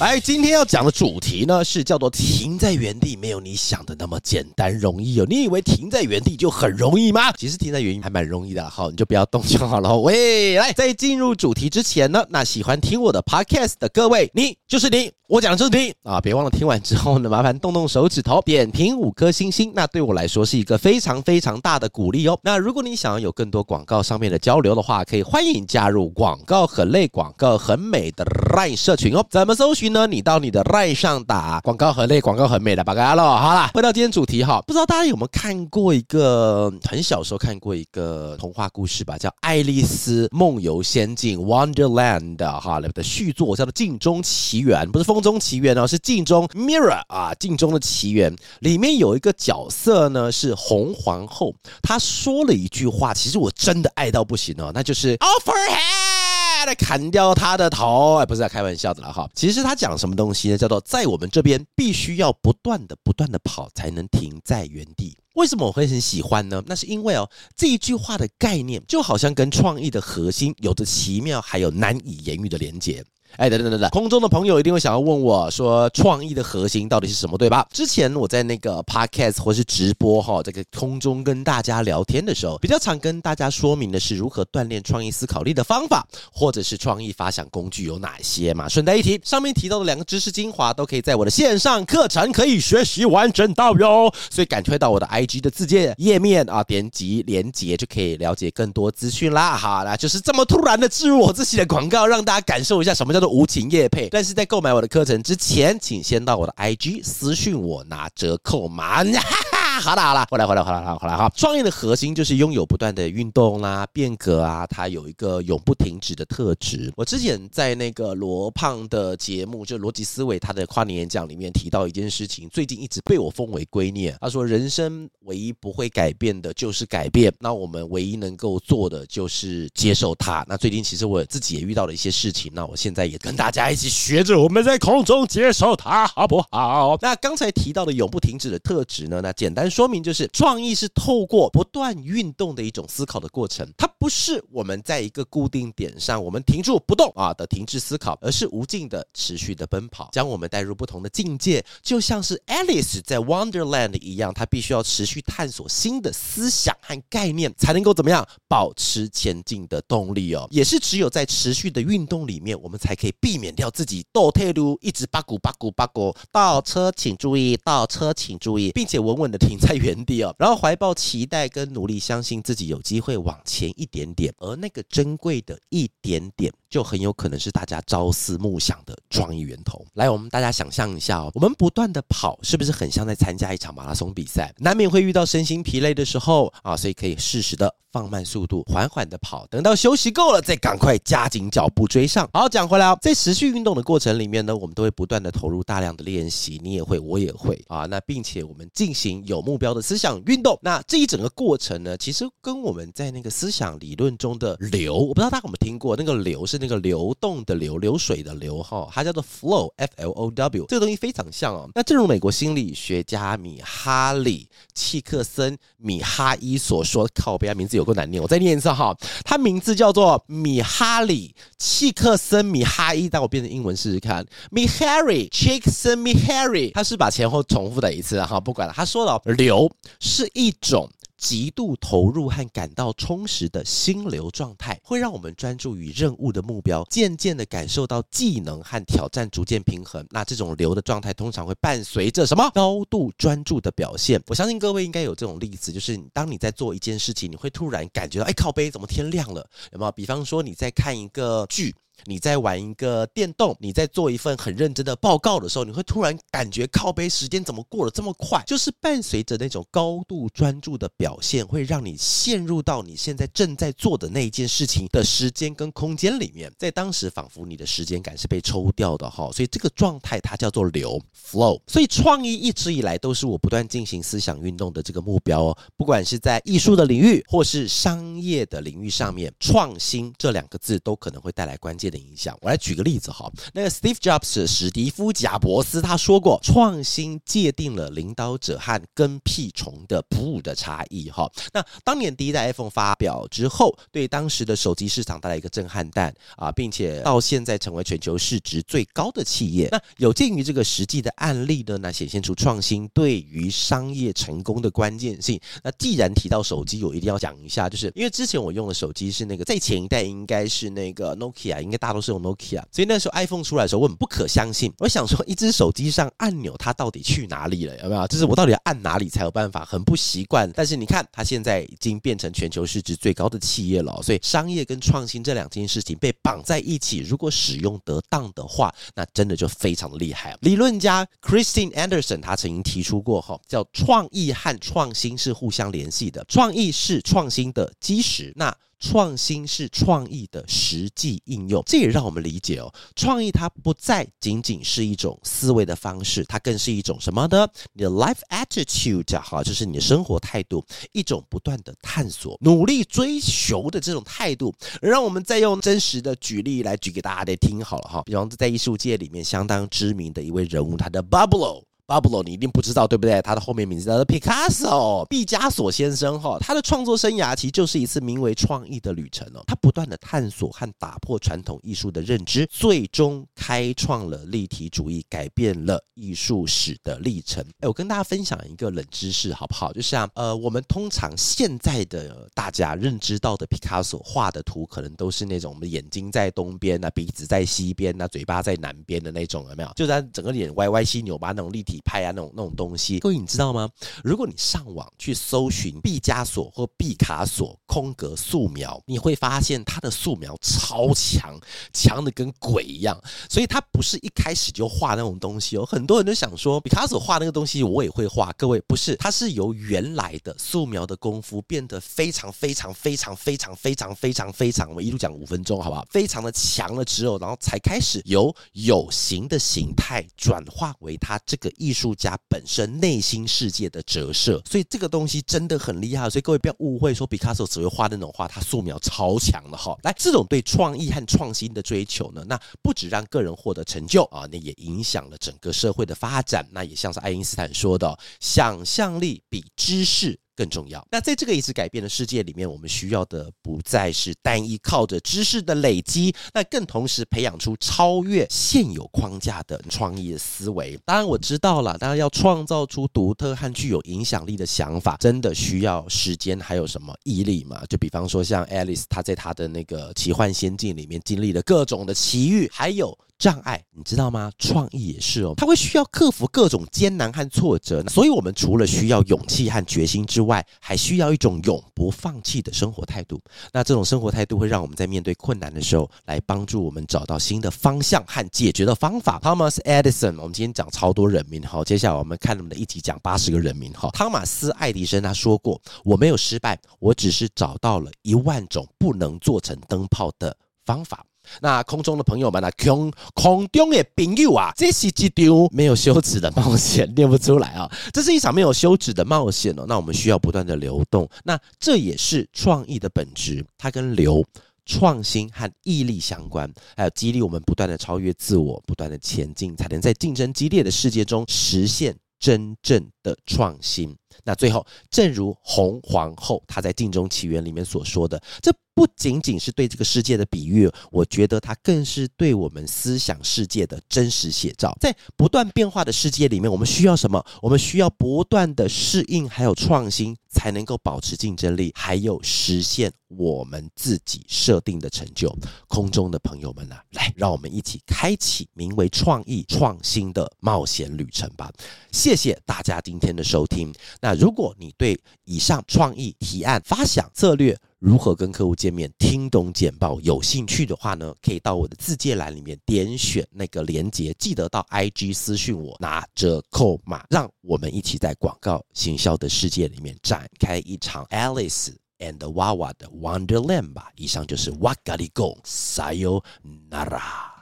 来，今天要讲的主题呢，是叫做停在原地，没有你想的那么简单容易哦。你以为停在原地就很容易吗？其实停在原地还蛮容易的，好，你就不要动就好了。喂，来，在进入主题之前呢，那喜欢听我的 podcast 的各位，你就是你。我讲的就是你啊！别忘了听完之后呢，麻烦动动手指头，点评五颗星星，那对我来说是一个非常非常大的鼓励哦。那如果你想要有更多广告上面的交流的话，可以欢迎加入广告很累、广告很美的 LINE 社群哦。怎么搜寻呢？你到你的 LINE 上打“广告很累、广告很美”的八嘎喽。好啦，回到今天主题哈，不知道大家有没有看过一个很小时候看过一个童话故事吧，叫《爱丽丝梦游仙境》（Wonderland） 哈的续作，叫做《镜中奇缘》，不是风。中奇缘呢是镜中 Mirror 啊，镜中的奇缘里面有一个角色呢是红皇后，她说了一句话，其实我真的爱到不行哦，那就是 Off her head，砍掉他的头，哎，不是在开玩笑的了哈。其实他讲什么东西呢？叫做在我们这边必须要不断的、不断的跑才能停在原地。为什么我会很喜欢呢？那是因为哦，这一句话的概念就好像跟创意的核心有着奇妙还有难以言喻的连结。哎，等等等等，空中的朋友一定会想要问我说，创意的核心到底是什么，对吧？之前我在那个 podcast 或是直播哈，这个空中跟大家聊天的时候，比较常跟大家说明的是如何锻炼创意思考力的方法，或者是创意发想工具有哪些嘛？顺带一提，上面提到的两个知识精华都可以在我的线上课程可以学习完整到哟，所以赶快到我的 IG 的自荐页面啊，点击连接就可以了解更多资讯啦。好啦，就是这么突然的置入我自己的广告，让大家感受一下什么叫做无情夜配，但是在购买我的课程之前，请先到我的 IG 私讯我拿折扣码。好了好了，回来回来回来回来哈！创业的核心就是拥有不断的运动啦、变革啊，它有一个永不停止的特质。我之前在那个罗胖的节目，就逻辑思维他的跨年演讲里面提到一件事情，最近一直被我奉为圭臬。他说，人生唯一不会改变的就是改变，那我们唯一能够做的就是接受它。那最近其实我自己也遇到了一些事情，那我现在也跟大家一起学着，我们在空中接受它，好不好？那刚才提到的永不停止的特质呢？那简单。说明就是创意是透过不断运动的一种思考的过程，它不是我们在一个固定点上我们停住不动啊的停滞思考，而是无尽的持续的奔跑，将我们带入不同的境界，就像是 Alice 在 Wonderland 一样，她必须要持续探索新的思想和概念，才能够怎么样保持前进的动力哦。也是只有在持续的运动里面，我们才可以避免掉自己倒退噜，一直八股八股八股倒车，请注意倒车，请注意，并且稳稳的停。在原地哦，然后怀抱期待跟努力，相信自己有机会往前一点点，而那个珍贵的一点点，就很有可能是大家朝思暮想的创意源头。来，我们大家想象一下哦，我们不断的跑，是不是很像在参加一场马拉松比赛？难免会遇到身心疲累的时候啊，所以可以适时的放慢速度，缓缓的跑，等到休息够了，再赶快加紧脚步追上。好，讲回来哦，在持续运动的过程里面呢，我们都会不断的投入大量的练习，你也会，我也会啊。那并且我们进行有目标的思想运动，那这一整个过程呢，其实跟我们在那个思想理论中的流，我不知道大家有没有听过，那个流是那个流动的流，流水的流哈，它叫做 flow，f l o w，这个东西非常像哦。那正如美国心理学家米哈里契克森米哈伊所说，靠北，名字有够难念，我再念一次哈，他名字叫做米哈里契克森米哈伊，但我变成英文试试看，米哈里契克森米哈里，他是把前后重复的一次哈，不管了，他说了流。是一种极度投入和感到充实的心流状态，会让我们专注于任务的目标，渐渐的感受到技能和挑战逐渐平衡。那这种流的状态通常会伴随着什么？高度专注的表现。我相信各位应该有这种例子，就是当你在做一件事情，你会突然感觉到，哎，靠背，怎么天亮了？有没有？比方说你在看一个剧。你在玩一个电动，你在做一份很认真的报告的时候，你会突然感觉靠背时间怎么过得这么快？就是伴随着那种高度专注的表现，会让你陷入到你现在正在做的那一件事情的时间跟空间里面，在当时仿佛你的时间感是被抽掉的哈，所以这个状态它叫做流 flow。所以创意一直以来都是我不断进行思想运动的这个目标哦，不管是在艺术的领域或是商业的领域上面，创新这两个字都可能会带来关键的影响。我来举个例子哈，那个 Steve Jobs 史蒂夫贾伯斯他说过，创新界定了领导者和跟屁虫的普普的差异哈。那当年第一代 iPhone 发表之后，对当时的手机市场带来一个震撼弹啊，并且到现在成为全球市值最高的企业。那有鉴于这个实际的案例呢，那显现出创新对于商业成功的关键性。那既然提到手机，我一定要讲一下，就是因为之前我用的手机是那个在前一代应该是那个 Nokia，应该大多是用 Nokia，所以那时候 iPhone 出来的时候，我很不可相信。我想说，一只手机上按钮它到底去哪里了？有没有？就是我到底要按哪里才有办法？很不习惯。但是你看，它现在已经变成全球市值最高的企业了，所以商业跟创新这两件事情被绑在一起，如果使用得当的话，那真的就非常厉害。理论家 Christine Anderson 他曾经提出过，哈，叫创意和创新是互相联系的，创意是创新的基石。那创新是创意的实际应用，这也让我们理解哦，创意它不再仅仅是一种思维的方式，它更是一种什么呢？你的 life attitude 哈，就是你的生活态度，一种不断的探索、努力追求的这种态度。让我们再用真实的举例来举给大家来听好了哈，比方在艺术界里面相当知名的一位人物，他的 Pablo。巴布罗，你一定不知道，对不对？他的后面名字叫做 Picasso，毕加索先生哈。他的创作生涯其实就是一次名为创意的旅程哦。他不断的探索和打破传统艺术的认知，最终开创了立体主义，改变了艺术史的历程。哎，我跟大家分享一个冷知识，好不好？就像呃，我们通常现在的大家认知到的毕加索画的图，可能都是那种我们眼睛在东边啊，鼻子在西边啊，嘴巴在南边的那种，有没有？就在整个脸歪歪七扭八那种立体。拍啊，那种那种东西，各位你知道吗？如果你上网去搜寻毕加索或毕卡索空格素描，你会发现他的素描超强，强的跟鬼一样。所以他不是一开始就画那种东西哦。很多人都想说，毕卡索画那个东西我也会画。各位不是，他是由原来的素描的功夫变得非常非常非常非常非常非常非常，我们一路讲五分钟好不好？非常的强了之后，然后才开始由有形的形态转化为他这个意艺术家本身内心世界的折射，所以这个东西真的很厉害。所以各位不要误会，说毕卡索只会画那种画，他素描超强的哈。来，这种对创意和创新的追求呢，那不止让个人获得成就啊，那也影响了整个社会的发展。那也像是爱因斯坦说的，想象力比知识更重要。那在这个一直改变的世界里面，我们需要的不再是单一靠着知识的累积，那更同时培养出超越现有框架的创意的思维。当然我知道了，当然要创造出独特和具有影响力的想法，真的需要时间，还有什么毅力嘛？就比方说像 Alice，她在她的那个奇幻仙境里面经历了各种的奇遇，还有。障碍，你知道吗？创意也是哦，它会需要克服各种艰难和挫折。所以，我们除了需要勇气和决心之外，还需要一种永不放弃的生活态度。那这种生活态度会让我们在面对困难的时候，来帮助我们找到新的方向和解决的方法。Thomas Edison，我们今天讲超多人名哈，接下来我们看我们的一集讲八十个人名哈。汤马斯·爱迪生他说过：“我没有失败，我只是找到了一万种不能做成灯泡的方法。”那空中的朋友们呢？空空中的朋友啊，这是一场没有休止的冒险，念不出来啊！这是一场没有休止的冒险哦。那我们需要不断的流动，那这也是创意的本质，它跟流、创新和毅力相关，还有激励我们不断的超越自我，不断的前进，才能在竞争激烈的世界中实现真正的创新。那最后，正如红皇后她在《镜中奇缘》里面所说的，这。不仅仅是对这个世界的比喻，我觉得它更是对我们思想世界的真实写照。在不断变化的世界里面，我们需要什么？我们需要不断的适应，还有创新，才能够保持竞争力，还有实现我们自己设定的成就。空中的朋友们啊，来，让我们一起开启名为创意创新的冒险旅程吧！谢谢大家今天的收听。那如果你对以上创意提案、发想、策略，如何跟客户见面，听懂简报，有兴趣的话呢，可以到我的自介栏里面点选那个连结，记得到 IG 私讯我拿折扣码，让我们一起在广告行销的世界里面展开一场 Alice and Wawa 的 Wonderland 吧。以上就是哇咖哩贡，撒由那拉。